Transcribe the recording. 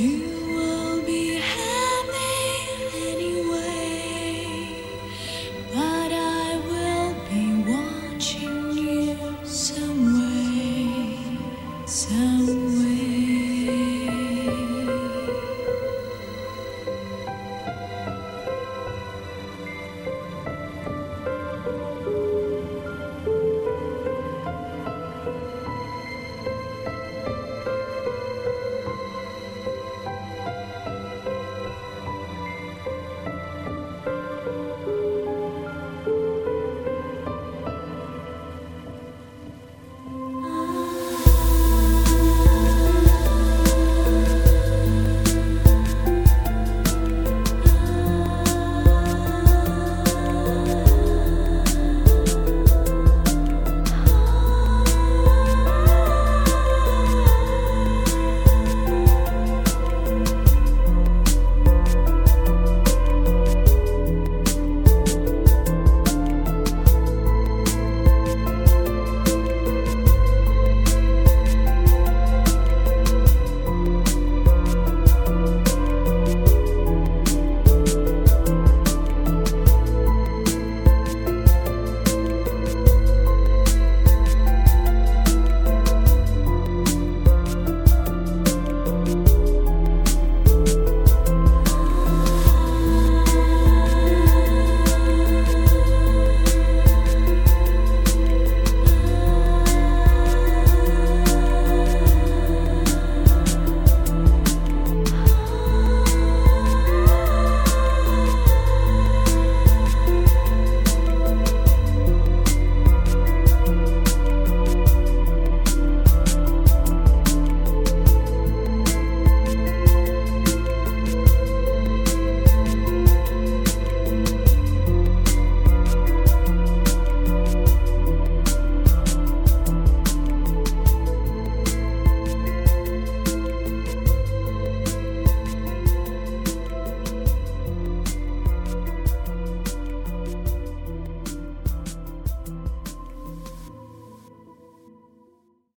You